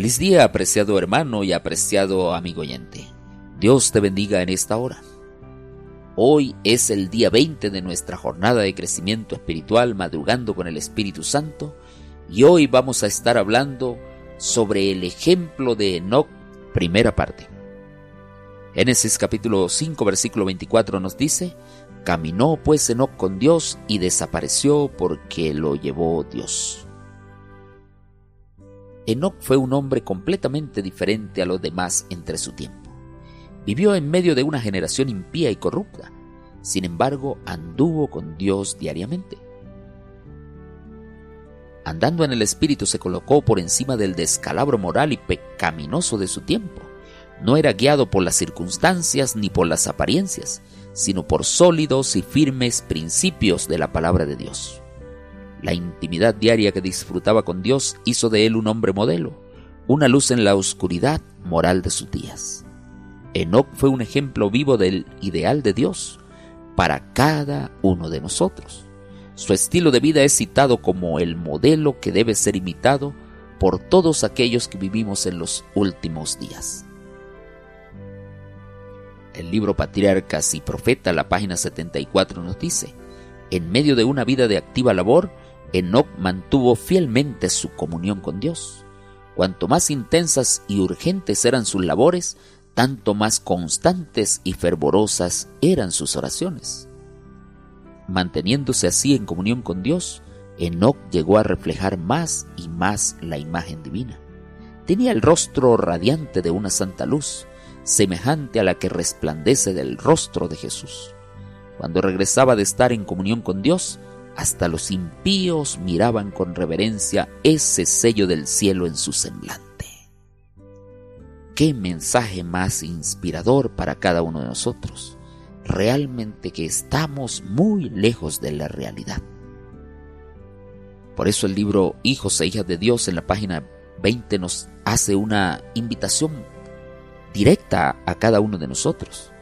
Feliz día, apreciado hermano y apreciado amigo oyente. Dios te bendiga en esta hora. Hoy es el día 20 de nuestra jornada de crecimiento espiritual madrugando con el Espíritu Santo y hoy vamos a estar hablando sobre el ejemplo de Enoch, primera parte. Génesis capítulo 5 versículo 24 nos dice, Caminó pues Enoch con Dios y desapareció porque lo llevó Dios. Enoch fue un hombre completamente diferente a los demás entre su tiempo. Vivió en medio de una generación impía y corrupta. Sin embargo, anduvo con Dios diariamente. Andando en el Espíritu se colocó por encima del descalabro moral y pecaminoso de su tiempo. No era guiado por las circunstancias ni por las apariencias, sino por sólidos y firmes principios de la palabra de Dios. La intimidad diaria que disfrutaba con Dios hizo de él un hombre modelo, una luz en la oscuridad moral de sus días. Enoch fue un ejemplo vivo del ideal de Dios para cada uno de nosotros. Su estilo de vida es citado como el modelo que debe ser imitado por todos aquellos que vivimos en los últimos días. El libro Patriarcas y Profeta, la página 74, nos dice, en medio de una vida de activa labor, Enoch mantuvo fielmente su comunión con Dios. Cuanto más intensas y urgentes eran sus labores, tanto más constantes y fervorosas eran sus oraciones. Manteniéndose así en comunión con Dios, Enoch llegó a reflejar más y más la imagen divina. Tenía el rostro radiante de una santa luz, semejante a la que resplandece del rostro de Jesús. Cuando regresaba de estar en comunión con Dios, hasta los impíos miraban con reverencia ese sello del cielo en su semblante. Qué mensaje más inspirador para cada uno de nosotros. Realmente que estamos muy lejos de la realidad. Por eso el libro Hijos e Hijas de Dios en la página 20 nos hace una invitación directa a cada uno de nosotros.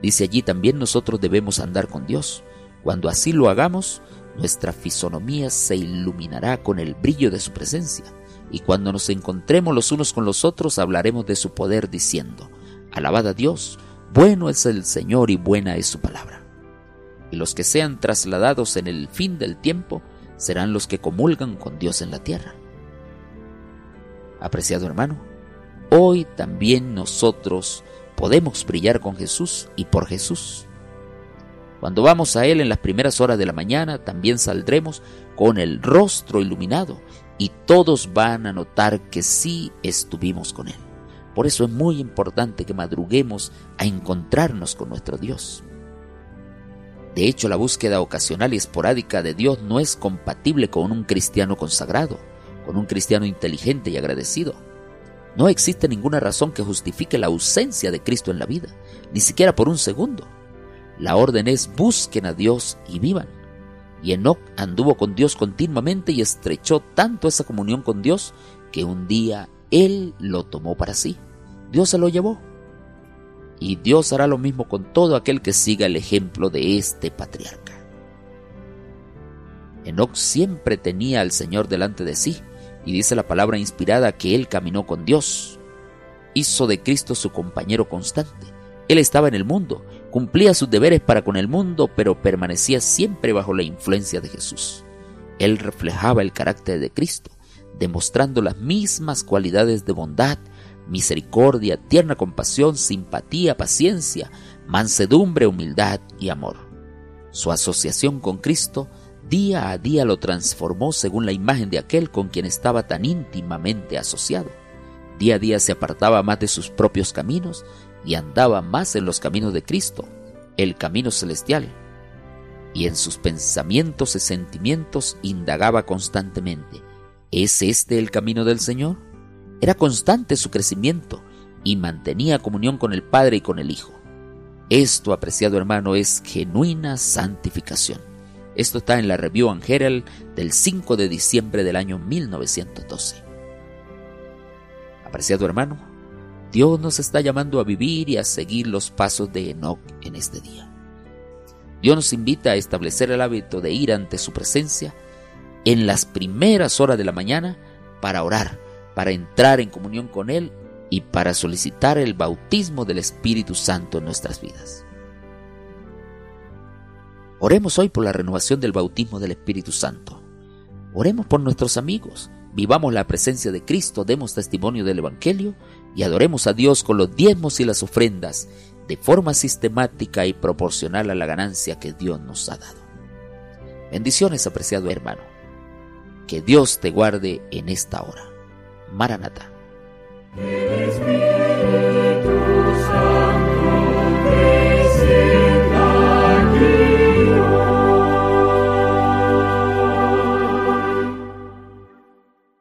Dice allí también nosotros debemos andar con Dios. Cuando así lo hagamos, nuestra fisonomía se iluminará con el brillo de su presencia, y cuando nos encontremos los unos con los otros hablaremos de su poder diciendo, Alabad a Dios, bueno es el Señor y buena es su palabra. Y los que sean trasladados en el fin del tiempo serán los que comulgan con Dios en la tierra. Apreciado hermano, hoy también nosotros podemos brillar con Jesús y por Jesús. Cuando vamos a Él en las primeras horas de la mañana, también saldremos con el rostro iluminado y todos van a notar que sí estuvimos con Él. Por eso es muy importante que madruguemos a encontrarnos con nuestro Dios. De hecho, la búsqueda ocasional y esporádica de Dios no es compatible con un cristiano consagrado, con un cristiano inteligente y agradecido. No existe ninguna razón que justifique la ausencia de Cristo en la vida, ni siquiera por un segundo. La orden es busquen a Dios y vivan. Y Enoch anduvo con Dios continuamente y estrechó tanto esa comunión con Dios que un día él lo tomó para sí. Dios se lo llevó. Y Dios hará lo mismo con todo aquel que siga el ejemplo de este patriarca. Enoch siempre tenía al Señor delante de sí, y dice la palabra inspirada que él caminó con Dios. Hizo de Cristo su compañero constante. Él estaba en el mundo, Cumplía sus deberes para con el mundo, pero permanecía siempre bajo la influencia de Jesús. Él reflejaba el carácter de Cristo, demostrando las mismas cualidades de bondad, misericordia, tierna compasión, simpatía, paciencia, mansedumbre, humildad y amor. Su asociación con Cristo día a día lo transformó según la imagen de aquel con quien estaba tan íntimamente asociado. Día a día se apartaba más de sus propios caminos y andaba más en los caminos de Cristo, el camino celestial, y en sus pensamientos y sentimientos indagaba constantemente, ¿es este el camino del Señor? Era constante su crecimiento y mantenía comunión con el Padre y con el Hijo. Esto, apreciado hermano, es genuina santificación. Esto está en la Review and Herald del 5 de diciembre del año 1912. Apreciado hermano, Dios nos está llamando a vivir y a seguir los pasos de Enoch en este día. Dios nos invita a establecer el hábito de ir ante su presencia en las primeras horas de la mañana para orar, para entrar en comunión con Él y para solicitar el bautismo del Espíritu Santo en nuestras vidas. Oremos hoy por la renovación del bautismo del Espíritu Santo. Oremos por nuestros amigos, vivamos la presencia de Cristo, demos testimonio del Evangelio y adoremos a Dios con los diezmos y las ofrendas de forma sistemática y proporcional a la ganancia que Dios nos ha dado. Bendiciones, apreciado hermano. Que Dios te guarde en esta hora. Maranata.